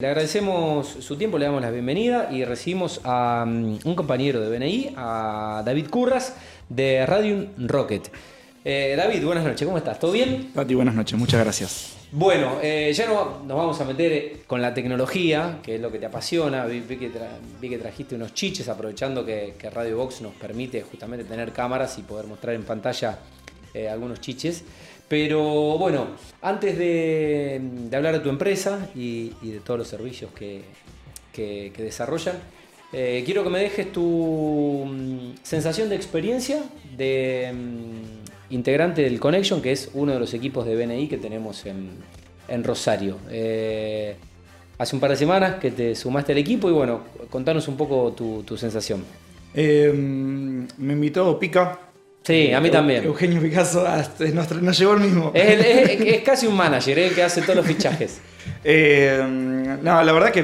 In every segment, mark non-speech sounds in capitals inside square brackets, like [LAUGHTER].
Le agradecemos su tiempo, le damos la bienvenida y recibimos a um, un compañero de BNI, a David Curras, de Radium Rocket. Eh, David, buenas noches, ¿cómo estás? ¿Todo bien? Tati, buenas noches, muchas gracias. Bueno, eh, ya no, nos vamos a meter con la tecnología, que es lo que te apasiona. Vi, que, vi que, trajiste unos chiches, aprovechando que, que, Radio Box nos permite justamente tener cámaras y poder mostrar en pantalla eh, algunos chiches. Pero bueno, antes de, hablar de tu empresa y, de todos los servicios que, desarrollan, eh, quiero que me dejes tu mm, sensación de experiencia de mm, integrante del Connection, que es uno de los equipos de BNI que tenemos en, Rosario. Eh, hace un par de semanas que te sumaste al equipo y bueno, contanos un poco tu, sensación. Eh, me invitó Pica, Sí, a mí también. Eugenio Picasso nos, llegó el mismo. [LAUGHS] Es, casi un manager el que hace todos los fichajes. [LAUGHS] Eh, no, la verdad que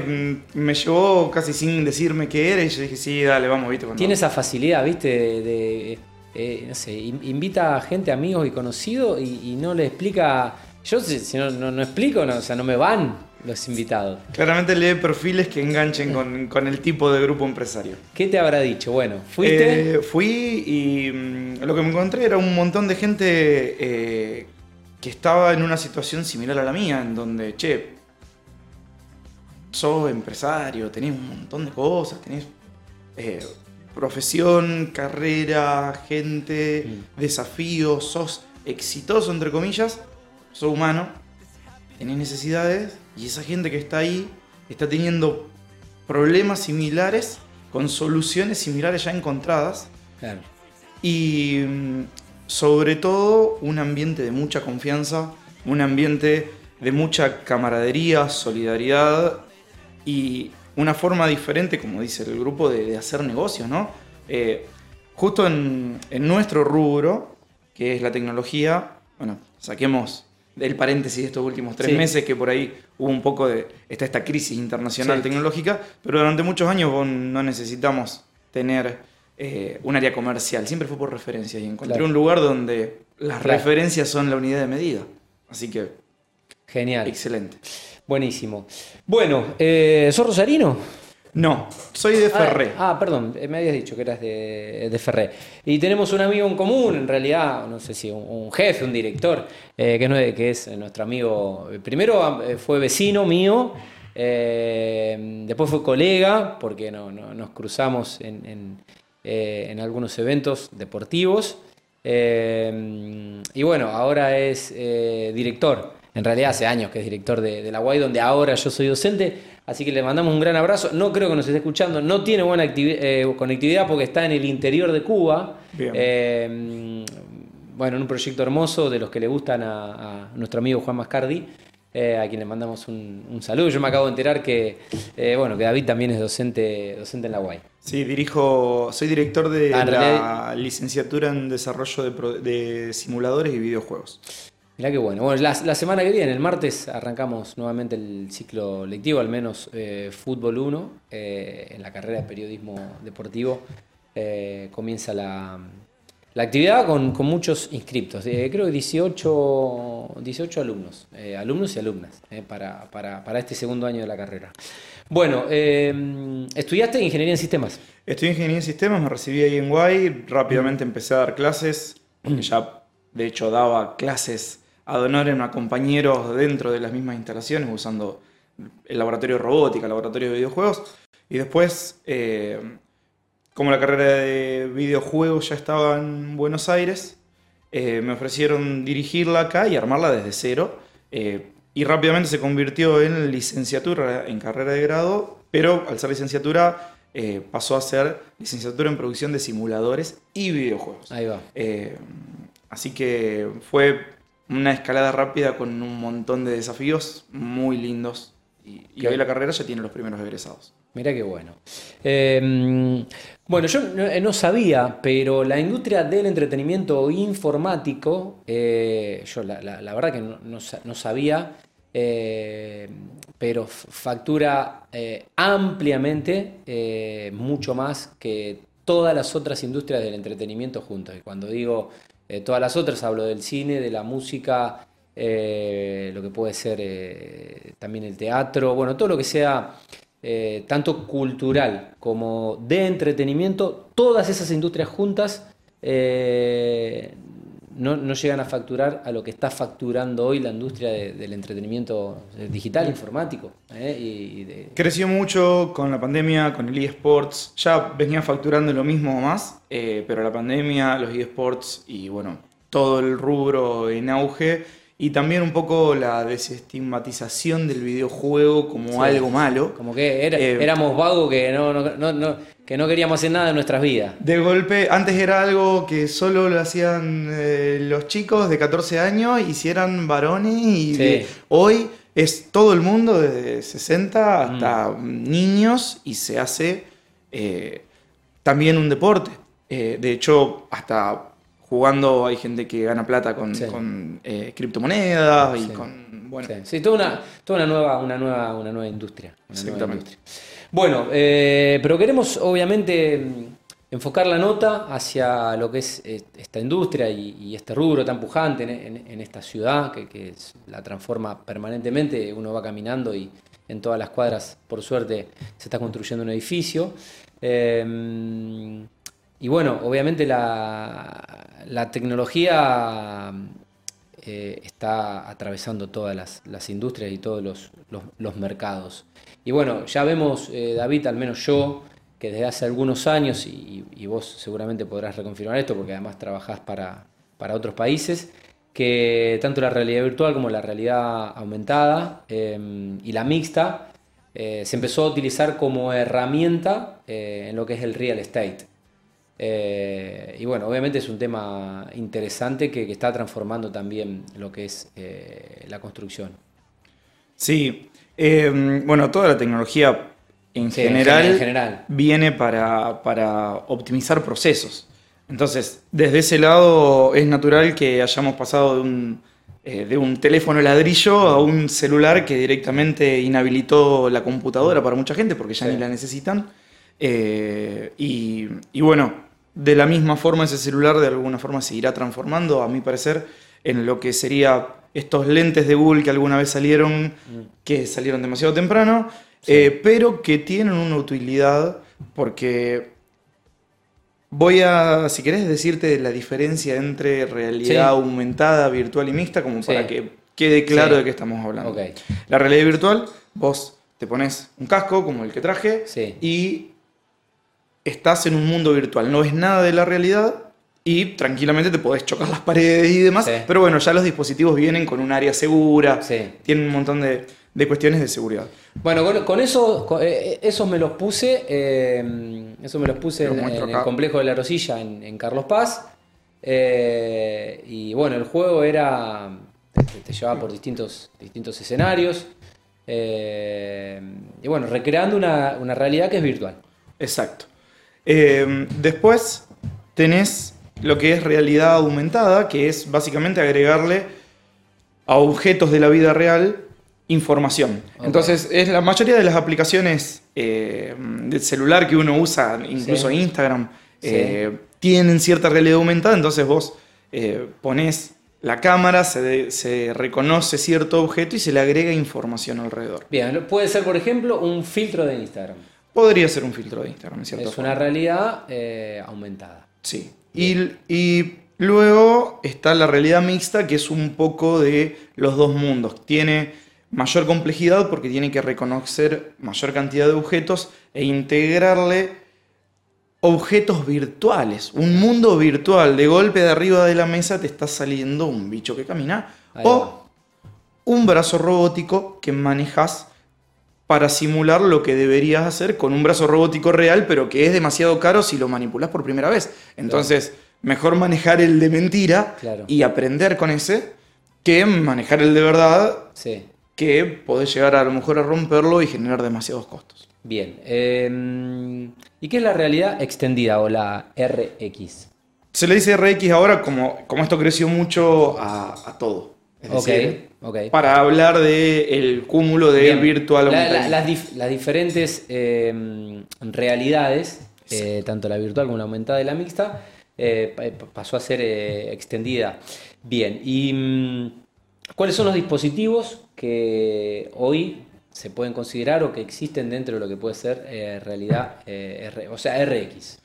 me llevó casi sin decirme qué era y yo dije, sí, dale, vamos, viste. Tiene esa facilidad, viste, de, eh, no sé, invita a gente, amigos y conocidos y, no le explica. Yo, si no, no, explico, no, o sea, no me van los invitados. Claramente lee perfiles que enganchen con, el tipo de grupo empresario. ¿Qué te habrá dicho? Bueno, ¿fuiste? Eh, fui y mm, lo que me encontré era un montón de gente eh, que estaba en una situación similar a la mía, en donde, che, sos empresario, tenés un montón de cosas, tenés eh, profesión, carrera, gente, mm. desafíos, sos exitoso, entre comillas, sos humano, tenés necesidades y esa gente que está ahí está teniendo problemas similares con soluciones similares ya encontradas. Y mm, sobre todo un ambiente de mucha confianza, un ambiente de mucha camaradería, solidaridad y una forma diferente, como dice el grupo, de, hacer negocios, ¿no? Eh, justo en, en, nuestro rubro, que es la tecnología, bueno, saquemos del paréntesis de estos últimos tres meses, que por ahí hubo un poco de esta, esta crisis internacional tecnológica, pero durante muchos años no necesitamos tener eh, un área comercial, siempre fue por referencia y encontré un lugar donde las referencias son la unidad de medida. Así que... Genial. Excelente. Buenísimo. Bueno, eh, ¿sos rosarino? No, soy de Ferré. Ah, ah, perdón, me habías dicho que eras de, de, Ferré. Y tenemos un amigo en común, en realidad, no sé si un, jefe, un director, eh, que, que, es nuestro amigo. Primero eh, fue vecino mío, eh, después fue colega, porque no, nos cruzamos en, algunos eventos deportivos. y bueno, ahora es director. En realidad hace años que es director de, de la UAI, donde ahora yo soy docente Así que le mandamos un gran abrazo. No creo que nos esté escuchando. No tiene buena eh, conectividad porque está en el interior de Cuba. Eh, bueno, en un proyecto hermoso de los que le gustan a, nuestro amigo Juan Mascardi. Eh, a quien le mandamos un, saludo. Yo me acabo de enterar que, bueno, que David también es docente, docente en la UAI. Sí, dirijo, soy director de ah, la licenciatura en desarrollo de simuladores y videojuegos. Mirá qué bueno. Bueno, la, semana que viene, el martes, arrancamos nuevamente el ciclo lectivo, al menos eh, Fútbol 1, eh, en la carrera de periodismo deportivo. Eh, comienza la, actividad con, muchos inscriptos. creo que 18, 18 alumnos, alumnos y alumnas, para, para, este segundo año de la carrera. Bueno, ¿estudiaste Ingeniería en Sistemas? Estudié Ingeniería en Sistemas, me recibí ahí en Guay, rápidamente empecé a dar clases, porque ya de hecho daba clases ad a compañeros dentro de las mismas instalaciones usando el laboratorio de robótica, el laboratorio de videojuegos. Y después, eh, como la carrera de videojuegos ya estaba en Buenos Aires, eh, me ofrecieron dirigirla acá y armarla desde cero. Eh, y rápidamente se convirtió en licenciatura en carrera de grado, pero al ser licenciatura pasó a ser licenciatura en producción de simuladores y videojuegos. Ahí va. así que fue una escalada rápida con un montón de desafíos muy lindos. Y, hoy la carrera ya tiene los primeros egresados. Mira qué bueno. Em, bueno, yo no, sabía, pero la industria del entretenimiento informático, eh, yo la, verdad que no, sabía, eh, pero factura eh, ampliamente mucho más que todas las otras industrias del entretenimiento juntas. Y cuando digo eh, todas las otras, hablo del cine, de la música, eh, lo que puede ser eh, también el teatro, bueno, todo lo que sea tanto cultural como de entretenimiento, todas esas industrias juntas no, llegan a facturar a lo que está facturando hoy la industria del entretenimiento digital, informático. Creció mucho con la pandemia, con el eSports, ya venía facturando lo mismo o más, pero la pandemia, los eSports y bueno, todo el rubro en auge y también un poco la desestigmatización del videojuego como algo malo. Como que eh, éramos vagos que no, que no queríamos hacer nada en nuestras vidas. De golpe, antes era algo que solo lo hacían eh, los chicos de 14 años y si eran varones y hoy es todo el mundo de 60 hasta mm. niños y se hace eh, también un deporte. de hecho, hasta jugando hay gente que gana plata con, eh, criptomonedas y con. Bueno. Sí, toda, una, toda una, nueva, una, nueva, una nueva industria. Exactamente. Bueno, eh, pero queremos obviamente enfocar la nota hacia lo que es eh, esta industria y, este rubro tan pujante en, esta ciudad que, la transforma permanentemente. Uno va caminando y en todas las cuadras, por suerte, se está construyendo un edificio. Y bueno, obviamente la, tecnología eh, está atravesando todas las, industrias y todos los, mercados. Y bueno, ya vemos, eh, David, al menos yo, que desde hace algunos años, y, vos seguramente podrás reconfirmar esto porque además trabajás para, otros países, que tanto la realidad virtual como la realidad aumentada eh, y la mixta se empezó a utilizar como herramienta en lo que es el real estate. Eh, y bueno, obviamente es un tema interesante que, está transformando también lo que es eh, la construcción. Sí, em, bueno, toda la tecnología en, general, viene para, optimizar procesos. Entonces, desde ese lado es natural que hayamos pasado de un, eh, de un teléfono ladrillo a un celular que directamente inhabilitó la computadora para mucha gente porque ya ni la necesitan. y, y, bueno, de la misma forma ese celular de alguna forma se irá transformando, a mi parecer, en lo que sería estos lentes de Google que alguna vez salieron, mm. que salieron demasiado temprano, eh, pero que tienen una utilidad porque voy a, si querés, decirte la diferencia entre realidad aumentada, virtual y mixta, como para que quede claro de qué estamos hablando. La realidad virtual, vos te pones un casco como el que traje y estás en un mundo virtual, no ves nada de la realidad y tranquilamente te podés chocar las paredes y demás, pero bueno, ya los dispositivos vienen con un área segura, tienen un montón de, cuestiones de seguridad. Bueno, con, eso, eh, esos me los puse, eh, eso me los puse en, el complejo de la Rosilla en, Carlos Paz. Eh, y bueno, el juego era. te, llevaba por distintos, distintos escenarios. y bueno, recreando una, una realidad que es virtual. Exacto. Em, después tenés lo que es realidad aumentada, que es básicamente agregarle a objetos de la vida real información. Entonces, es la mayoría de las aplicaciones eh, del celular que uno usa, incluso Instagram, eh, tienen cierta realidad aumentada, entonces vos eh, pones la cámara, se, se, reconoce cierto objeto y se le agrega información alrededor. Bien, puede ser, por ejemplo, un filtro de Instagram. Podría ser un filtro de Instagram, ¿cierto? Es una realidad eh, aumentada. Sí. Y, luego está la realidad mixta, que es un poco de los dos mundos. Tiene mayor complejidad porque tiene que reconocer mayor cantidad de objetos e integrarle objetos virtuales. Un mundo virtual. De golpe de arriba de la mesa te está saliendo un bicho que camina. o un brazo robótico que manejas para simular lo que deberías hacer con un brazo robótico real, pero que es demasiado caro si lo manipulas por primera vez. Entonces, mejor manejar el de mentira y aprender con ese que manejar el de verdad, que podés llegar a, lo mejor a romperlo y generar demasiados costos. Bien. Em, ¿Y qué es la realidad extendida o la RX? Se le dice RX ahora como, como esto creció mucho a todo. Para hablar del cúmulo de virtual las, diferentes em, realidades, eh, tanto la virtual como la aumentada y la mixta, eh, pasó a ser eh, extendida. Bien, y mm, ¿Cuáles son los dispositivos que hoy se pueden considerar o que existen dentro de lo que puede ser eh, realidad, eh, o sea, RX?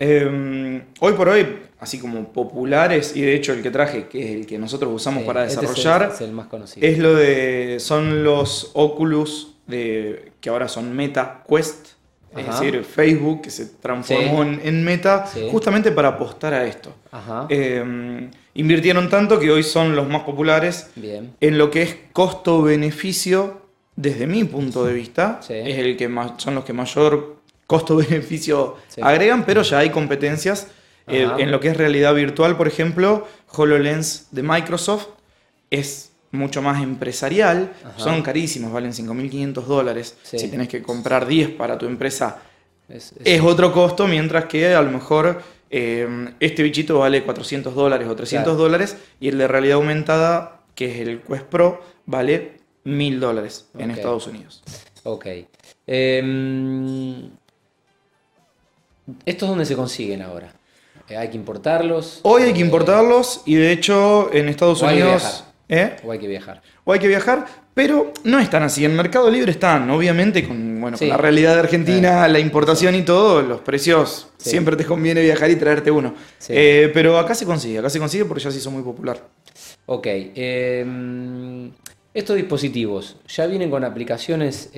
Eh, hoy por hoy, así como populares, y de hecho el que traje, que es el que nosotros usamos Sí, para este es el- desarrollar, es el más conocido. es lo de. son los Oculus de. que ahora son Meta Quest. Es decir, Facebook que se transformó Sí. en, en Meta Sí. justamente para apostar a esto. Ajá. Eh, invirtieron tanto que hoy son los más populares Bien. en lo que es costo-beneficio, desde mi punto de vista, es el que más, son los que mayor costo-beneficio [LAUGHS] Sí. agregan, pero ya hay competencias. Eh, en lo que es realidad virtual, por ejemplo, HoloLens de Microsoft es mucho más empresarial, Ajá. son carísimos, valen 5.500 dólares. Sí. Si tenés que comprar 10 para tu empresa, Es- es- es otro costo, mientras que a lo mejor eh, este bichito vale 400 dólares o 300 Claro. dólares y el de realidad aumentada, que es el Quest Pro, vale 1000 dólares en. Estados Unidos. Ok. Em, ¿Estos dónde se consiguen ahora? Eh, ¿Hay que importarlos? Hoy hay que importarlos y de hecho en Estados O hay Unidos... viajar. ¿eh? ¿O hay que viajar? O hay que viajar, pero no están así. En Mercado Libre están, obviamente, con, bueno, Sí. con la realidad de Argentina, la importación y todo, los precios, Sí. siempre te conviene viajar y traerte uno. Eh, pero acá se consigue, acá se consigue porque ya se hizo muy popular. Ok. em, estos dispositivos ya vienen con aplicaciones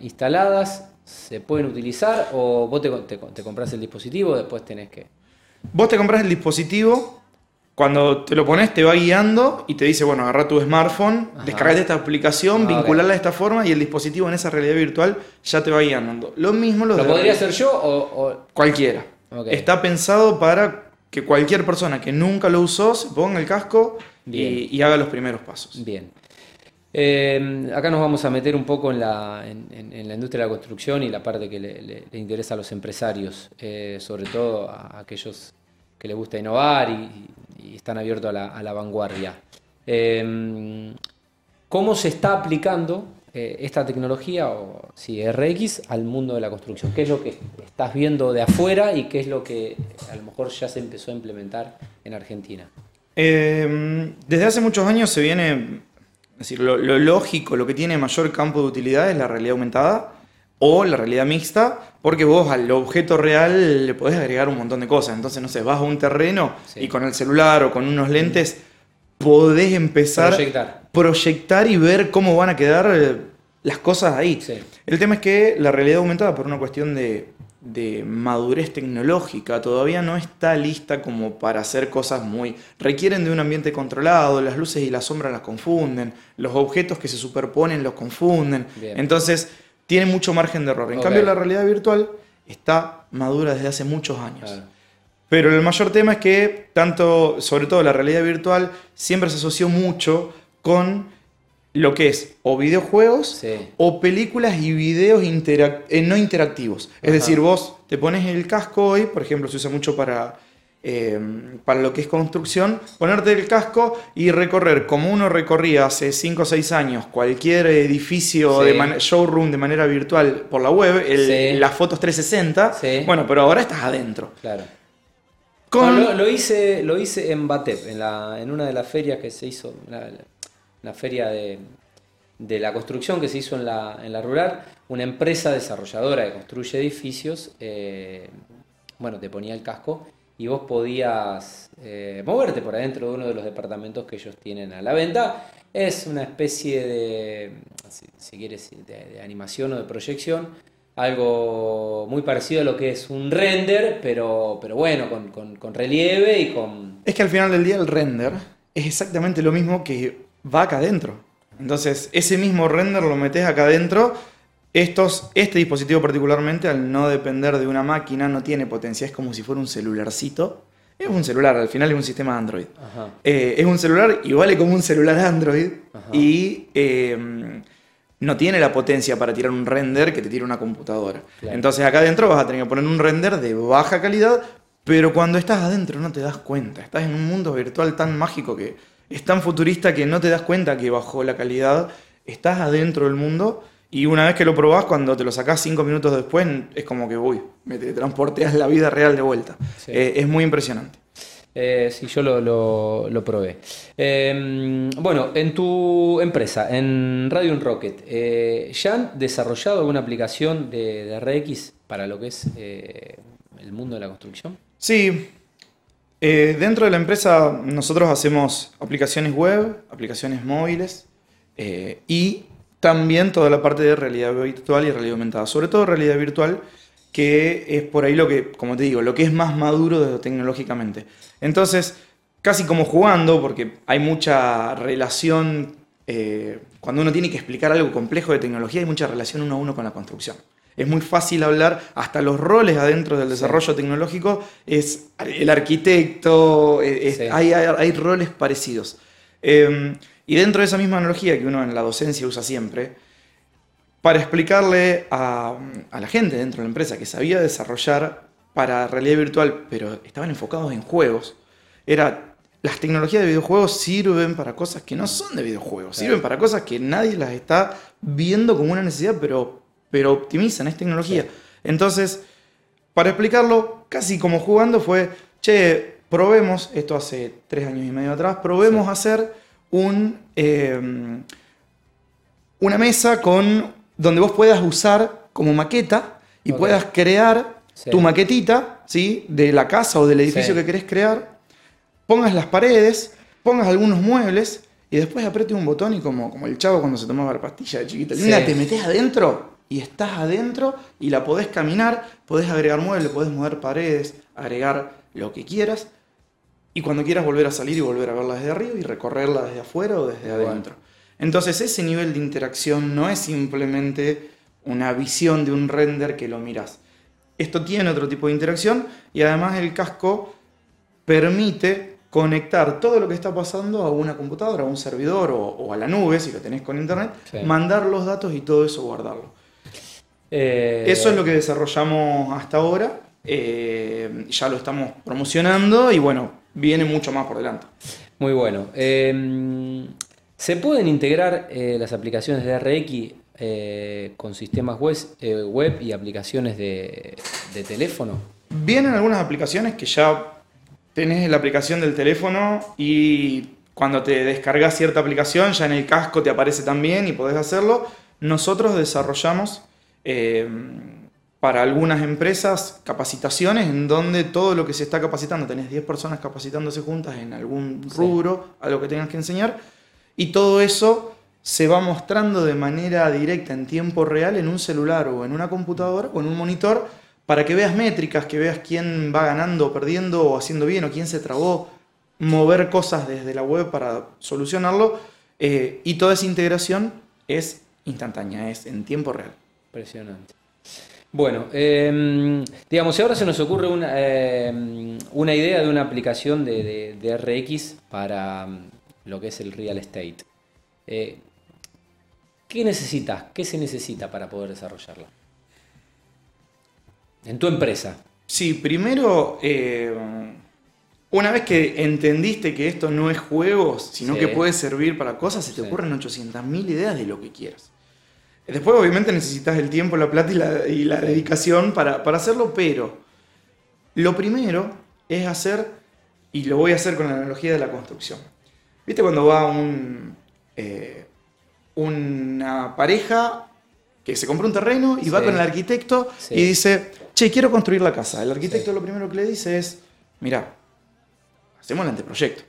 instaladas, se pueden utilizar o vos te, te, te compras el dispositivo, después tenés que... Vos te compras el dispositivo, cuando te lo pones te va guiando y te dice, bueno, agarra tu smartphone, descargate esta aplicación, Ah, vincularla de esta forma y el dispositivo en esa realidad virtual ya te va guiando. Lo mismo lo, ¿Lo de podría hacer yo o...? o- Cualquiera. Está pensado para que cualquier persona que nunca lo usó se ponga el casco y, y haga los primeros pasos. Bien. Eh, acá nos vamos a meter un poco en la, industria de la construcción y la parte que le, interesa a los empresarios, eh, sobre todo a aquellos que les gusta innovar y, están abiertos a la, vanguardia. Eh, ¿Cómo se está aplicando eh, esta tecnología, o si RX, al mundo de la construcción? ¿Qué es lo que estás viendo de afuera y qué es lo que a lo mejor ya se empezó a implementar en Argentina? Eh, desde hace muchos años se viene, es decir, lo, lo lógico, lo que tiene mayor campo de utilidad es la realidad aumentada o la realidad mixta, porque vos al objeto real le podés agregar un montón de cosas. Entonces, no sé, vas a un terreno Sí. y con el celular o con unos lentes podés empezar Proyectar. proyectar y ver cómo van a quedar eh, las cosas ahí. Sí. El tema es que la realidad aumentada, por una cuestión de, de madurez tecnológica, todavía no está lista como para hacer cosas muy... Requieren de un ambiente controlado, las luces y las sombras las confunden, los objetos que se superponen los confunden. Bien. Entonces, tiene mucho margen de error. En cambio, la realidad virtual está madura desde hace muchos años. Claro. Pero el mayor tema es que, tanto, sobre todo la realidad virtual, siempre se asoció mucho con lo que es o videojuegos Sí. o películas y videos interac- eh, no interactivos. Es decir, vos te pones el casco hoy, por ejemplo, se usa mucho para, eh, para lo que es construcción, ponerte el casco y recorrer como uno recorría hace 5 o 6 años cualquier edificio Sí. de showroom de manera virtual por la web, el- Sí. las fotos 360. Sí. Bueno, pero ahora estás adentro. Claro. Con- No, lo, lo hice, lo hice en Batep, en, la, en una de las ferias que se hizo, una feria de, de la construcción que se hizo en la, en la rural. Una empresa desarrolladora que construye edificios, eh, bueno, te ponía el casco y vos podías eh, moverte por adentro de uno de los departamentos que ellos tienen a la venta. Es una especie de, si, quieres, de, de animación o de proyección algo muy parecido a lo que es un render, pero, pero bueno, con, con- con relieve y con... Es que al final del día el render es exactamente lo mismo que va acá adentro. Entonces, ese mismo render lo metes acá adentro. Estos, este dispositivo particularmente, al no depender de una máquina, no tiene potencia. Es como si fuera un celularcito. Es un celular, al final es un sistema Android. Eh, es un celular y vale como un celular Android. Ajá. Y eh, no tiene la potencia para tirar un render que te tira una computadora. Claro. Entonces acá adentro vas a tener que poner un render de baja calidad, pero cuando estás adentro no te das cuenta. Estás en un mundo virtual tan mágico que es tan futurista que no te das cuenta que bajó la calidad. Estás adentro del mundo y una vez que lo probás, cuando te lo sacás cinco minutos después, es como que, uy, me transporteas la vida real de vuelta. Sí. Eh, es muy impresionante. Eh, sí, yo lo, lo- lo probé. Eh, bueno, en tu empresa, en Radio Rocket, eh, ¿ya han desarrollado alguna aplicación de, de RX para lo que es eh, el mundo de la construcción? Sí, eh, dentro de la empresa nosotros hacemos aplicaciones web, aplicaciones móviles eh, y también toda la parte de realidad virtual y realidad aumentada. Sobre todo realidad virtual, que es por ahí lo que, como te digo, lo que es más maduro tecnológicamente. Entonces, casi como jugando, porque hay mucha relación, eh, cuando uno tiene que explicar algo complejo de tecnología, hay mucha relación uno a uno con la construcción. Es muy fácil hablar, hasta los roles adentro del desarrollo tecnológico, es el arquitecto, es- Sí. hay, hay- hay roles parecidos. Eh, y dentro de esa misma analogía que uno en la docencia usa siempre, para explicarle a, a la gente dentro de la empresa que sabía desarrollar para realidad virtual, pero estaban enfocados en juegos, era las tecnologías de videojuegos sirven para cosas que no son de videojuegos, sirven para cosas que nadie las está viendo como una necesidad, pero, pero optimizan, es tecnología. Sí. Entonces, para explicarlo, casi como jugando fue, che, probemos, esto hace tres años y medio atrás, probemos Sí. hacer un, eh, una mesa con donde vos puedas usar como maqueta y puedas crear Sí. tu maquetita ¿sí? de la casa o del edificio que querés crear, pongas las paredes, pongas algunos muebles y después apriete un botón y como, como el chavo cuando se tomaba la pastilla de chiquito, linda, te metes adentro y estás adentro y la podés caminar, podés agregar muebles, podés mover paredes, agregar lo que quieras y cuando quieras volver a salir y volver a verla desde arriba y recorrerla desde afuera o desde adentro. Entonces ese nivel de interacción no es simplemente una visión de un render que lo miras. Esto tiene otro tipo de interacción y además el casco permite conectar todo lo que está pasando a una computadora, a un servidor o, o a la nube, si lo tenés con internet, Sí. mandar los datos y todo eso guardarlo. Eh, Eso es lo que desarrollamos hasta ahora. eh, ya lo estamos promocionando y bueno, viene mucho más por delante. Muy bueno. Eh, ¿Se pueden integrar las aplicaciones de RX con sistemas web, web y aplicaciones de, de teléfono? Vienen algunas aplicaciones que ya tenés la aplicación del teléfono y cuando te descargas cierta aplicación ya en el casco te aparece también y podés hacerlo. Nosotros desarrollamos eh, para algunas empresas capacitaciones en donde todo lo que se está capacitando, tenés 10 personas capacitándose juntas en algún Sí. rubro, algo que tengas que enseñar, y todo eso se va mostrando de manera directa en tiempo real en un celular o en una computadora o en un monitor para que veas métricas, que veas quién va ganando o perdiendo o haciendo bien o quién se trabó, mover cosas desde la web para solucionarlo eh, y toda esa integración es instantánea, es en tiempo real. Impresionante. Bueno, eh, digamos, si ahora se nos ocurre una, eh, una idea de una aplicación de, de- de RX para mm, lo que es el real estate, eh, ¿qué necesitas? ¿Qué se necesita para poder desarrollarla? En tu empresa. Sí, primero, una vez que entendiste que esto no es juego, sino Sí. que puede servir para cosas, se te Sí. ocurren 800.000 ideas de lo que quieras. Después, obviamente, necesitas el tiempo, la plata y la, y la Sí. dedicación para, para hacerlo, pero lo primero es hacer, y lo voy a hacer con la analogía de la construcción. ¿Viste cuando va un, eh, una pareja que se compra un terreno y va con el arquitecto Sí. y dice, che, quiero construir la casa? El arquitecto Sí. lo primero que le dice es, mira, hacemos el anteproyecto.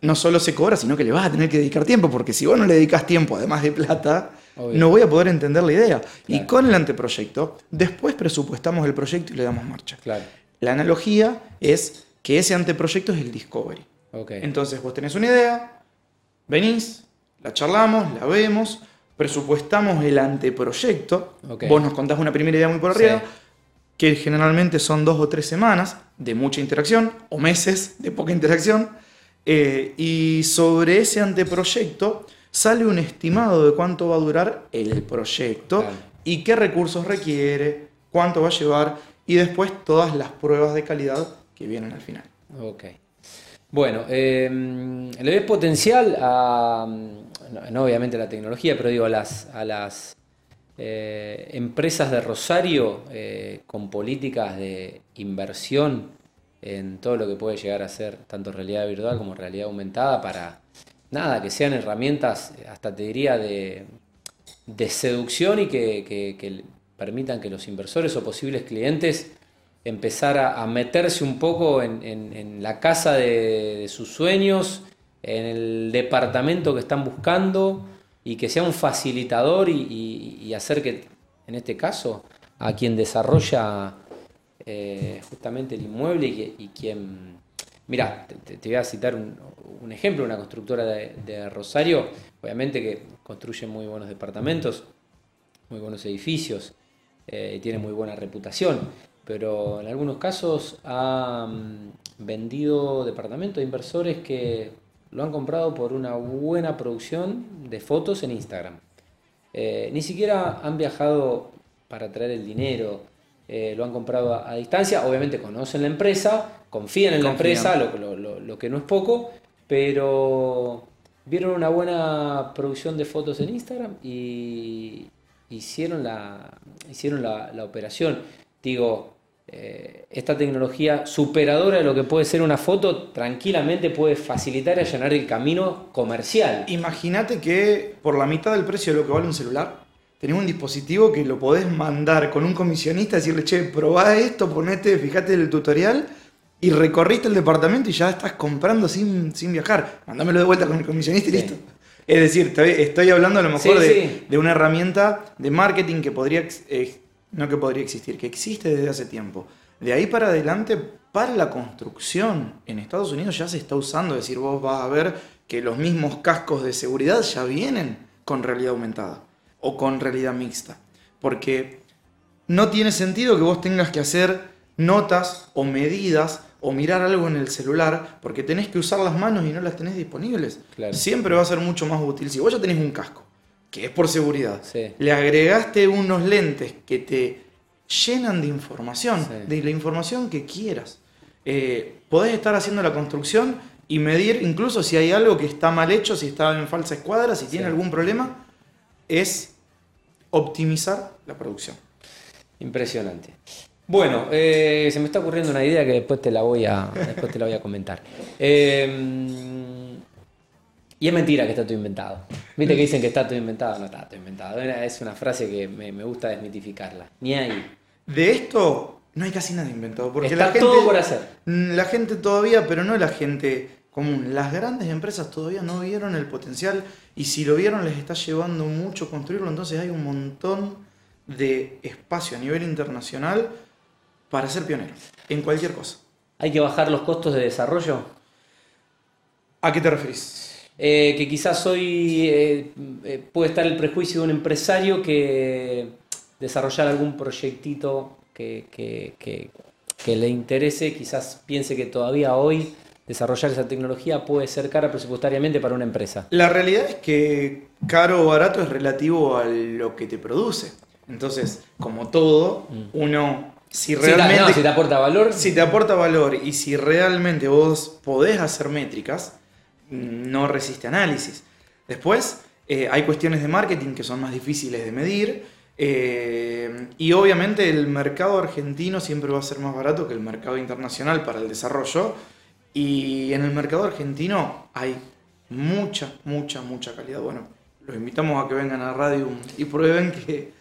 No solo se cobra, sino que le vas a tener que dedicar tiempo, porque si vos no le dedicas tiempo, además de plata, Obvio. no voy a poder entender la idea. Y con el anteproyecto, después presupuestamos el proyecto y le damos marcha. claro. La analogía es que ese anteproyecto es el discovery. Entonces vos tenés una idea, venís, la charlamos, la vemos, presupuestamos el anteproyecto, vos nos contás una primera idea muy por arriba, Sí. que generalmente son dos o tres semanas de mucha interacción, o meses de poca interacción, eh, y sobre ese anteproyecto sale un estimado de cuánto va a durar el proyecto Claro. y qué recursos requiere, cuánto va a llevar, y después todas las pruebas de calidad que vienen al final. Ok. Bueno, eh, le ves potencial a, no, no obviamente a la tecnología, pero digo a las, a las eh, empresas de Rosario eh, con políticas de inversión en todo lo que puede llegar a ser tanto realidad virtual como realidad aumentada para, nada, que sean herramientas, hasta te diría, de, seducción y que, permitan que los inversores o posibles clientes empezar a, meterse un poco en, la casa de, sus sueños, en el departamento que están buscando y que sea un facilitador y, hacer que, en este caso, a quien desarrolla eh, justamente el inmueble y, quien... Mira, te, voy a citar un, ejemplo, una constructora de, Rosario, obviamente que construye muy buenos departamentos, muy buenos edificios, eh, tiene muy buena reputación, pero en algunos casos ha mm, vendido departamentos de inversores que lo han comprado por una buena producción de fotos en Instagram. Eh, ni siquiera han viajado para traer el dinero, eh, lo han comprado a, distancia, obviamente conocen la empresa, confían en la empresa, lo, que no es poco, pero vieron una buena producción de fotos en Instagram y hicieron la, hicieron la, la operación. Digo, eh, esta tecnología superadora de lo que puede ser una foto tranquilamente puede facilitar y allanar el camino comercial. Imagínate que por la mitad del precio de lo que vale un celular, tenés un dispositivo que lo podés mandar con un comisionista, decirle, che, probá esto, ponete, fíjate el tutorial y recorriste el departamento y ya estás comprando sin, viajar. Mándamelo de vuelta con el comisionista y listo. Es decir, estoy hablando a lo mejor de, una herramienta de marketing que podría eh, no que podría existir, que existe desde hace tiempo. De ahí para adelante, para la construcción, en Estados Unidos ya se está usando, es decir, vos vas a ver que los mismos cascos de seguridad ya vienen con realidad aumentada o con realidad mixta. Porque no tiene sentido que vos tengas que hacer notas o medidas o mirar algo en el celular porque tenés que usar las manos y no las tenés disponibles. Siempre va a ser mucho más útil si vos ya tenés un casco que es por seguridad, le agregaste unos lentes que te llenan de información, de la información que quieras. Eh, podés estar haciendo la construcción y medir incluso si hay algo que está mal hecho, si está en falsa escuadra, si tiene algún problema, es optimizar la producción. Impresionante. Bueno, eh, se me está ocurriendo una idea que después te la voy a, después te la voy a comentar. Eh, y es mentira que está todo inventado. Viste que dicen que está todo inventado. No está todo inventado. Es una frase que me, gusta desmitificarla. Ni ahí. De esto no hay casi nada inventado. Porque está la gente, todo por hacer. La gente todavía, pero no la gente común. Las grandes empresas todavía no vieron el potencial y si lo vieron les está llevando mucho construirlo. Entonces hay un montón de espacio a nivel internacional para ser pioneros en cualquier cosa. ¿Hay que bajar los costos de desarrollo? ¿A qué te referís? Eh, que quizás hoy eh, eh, puede estar el prejuicio de un empresario que desarrollar algún proyectito que, que, le interese, quizás piense que todavía hoy desarrollar esa tecnología puede ser cara presupuestariamente para una empresa. La realidad es que caro o barato es relativo a lo que te produce. Entonces, como todo, mm. uno si realmente. Si te, aporta valor. Si te aporta valor y si realmente vos podés hacer métricas, no resiste análisis. Después, eh, hay cuestiones de marketing que son más difíciles de medir. Eh, y obviamente el mercado argentino siempre va a ser más barato que el mercado internacional para el desarrollo. Y en el mercado argentino hay mucha, mucha, mucha calidad. Bueno, los invitamos a que vengan a radio y prueben que,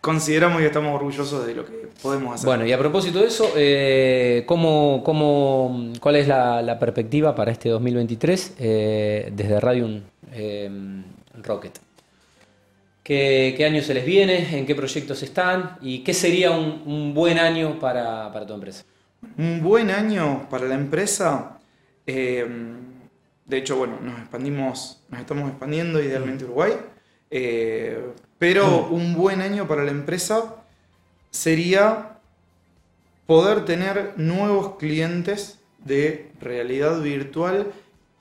consideramos y estamos orgullosos de lo que podemos hacer. Bueno, y a propósito de eso, eh, ¿cómo, cómo, cuál es la, perspectiva para este 2023 eh, desde Radio eh, Rocket? ¿Qué, año se les viene? ¿En qué proyectos están? ¿Y qué sería un, buen año para, tu empresa? Un buen año para la empresa. de hecho, bueno, nos expandimos, nos estamos expandiendo idealmente Uruguay. Pero un buen año para la empresa sería poder tener nuevos clientes de realidad virtual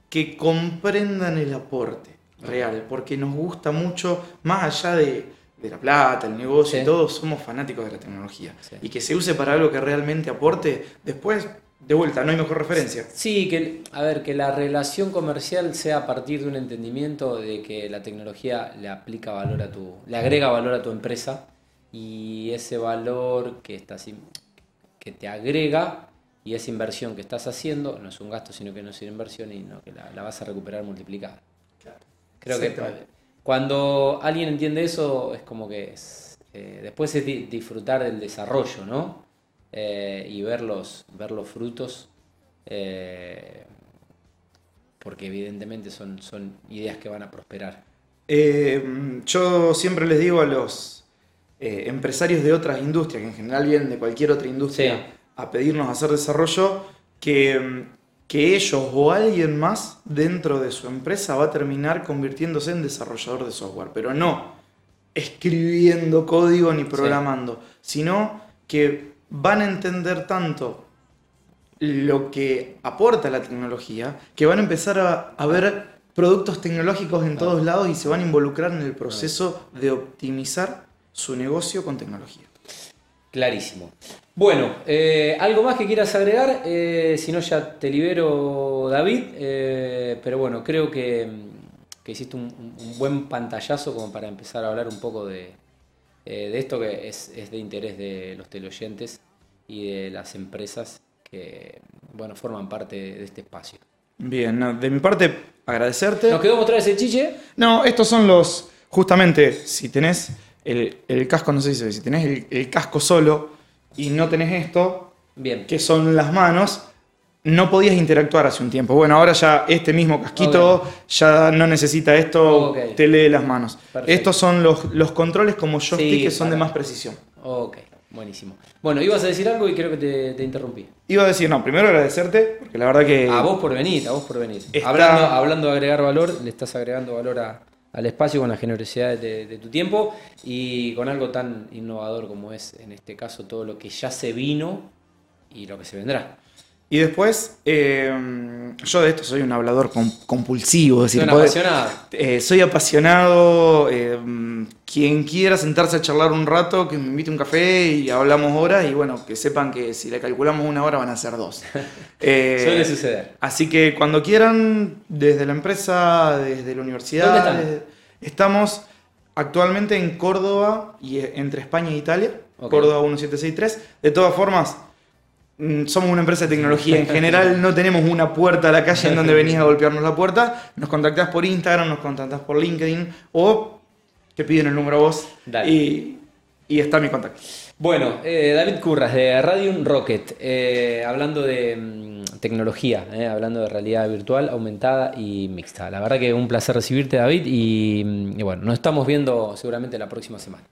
que comprendan el aporte real, porque nos gusta mucho, más allá de, la plata, el negocio y todo, somos fanáticos de la tecnología. Y que se use para algo que realmente aporte, después de vuelta, no hay mejor referencia. Sí, que, a ver, que la relación comercial sea a partir de un entendimiento de que la tecnología le aplica valor a tu, le agrega valor a tu empresa y ese valor que está así, que te agrega y esa inversión que estás haciendo no es un gasto, sino que no es una inversión y no, que la, vas a recuperar multiplicada. Creo que cuando alguien entiende eso, es como que es, eh, después es disfrutar del desarrollo, ¿no? Eh, y ver los, ver los frutos, eh, porque evidentemente son, son ideas que van a prosperar. yo siempre les digo a los empresarios de otras industrias, que en general vienen de cualquier otra industria, a pedirnos hacer desarrollo, que que ellos o alguien más dentro de su empresa va a terminar convirtiéndose en desarrollador de software, pero no escribiendo código ni programando, sino que van a entender tanto lo que aporta la tecnología, que van a empezar a, ver productos tecnológicos en todos lados y se van a involucrar en el proceso de optimizar su negocio con tecnología. Clarísimo. Bueno, eh, ¿algo más que quieras agregar? Eh, si no, ya te libero, David. Eh, pero bueno, creo que, hiciste un, buen pantallazo como para empezar a hablar un poco de, esto que es, de interés de los teleoyentes y de las empresas que bueno, forman parte de este espacio. Bien, de mi parte, agradecerte. ¿Nos quedó mostrar ese chiche? No, estos son los, justamente, si tenés el, casco, no sé si, si tenés el casco solo, y no tenés esto, Bien. que son las manos, no podías interactuar hace un tiempo. Bueno, ahora ya este mismo casquito ya no necesita esto, te lee las manos. Estos son los, los controles como joystick que son de más precisión. Ok, buenísimo. Bueno, ibas a decir algo y creo que te, interrumpí. Iba a decir, no, primero agradecerte, porque la verdad que... A vos por venir, a vos por venir. Hablando, hablando de agregar valor, le estás agregando valor a, al espacio con la generosidad de, tu tiempo y con algo tan innovador como es en este caso todo lo que ya se vino y lo que se vendrá. Y después, eh, yo de esto soy un hablador compulsivo. soy apasionado. Eh, soy apasionado. Eh, quien quiera sentarse a charlar un rato, que me invite un café y hablamos horas. Y bueno, que sepan que si le calculamos una hora van a ser dos. [LAUGHS] Suele suceder. Así que cuando quieran, desde la empresa, desde la universidad. ¿Dónde estamos actualmente en Córdoba y entre España e Italia. Córdoba 1763. De todas formas somos una empresa de tecnología. En general no tenemos una puerta a la calle en donde venís a golpearnos la puerta. Nos contactás por Instagram, nos contactás por LinkedIn o te piden el número a vos y, y, está mi contacto. Bueno, eh, David Curras de Radium Rocket, eh, hablando de mm, tecnología, eh, hablando de realidad virtual aumentada y mixta. La verdad que un placer recibirte David y, mm, y bueno, nos estamos viendo seguramente la próxima semana.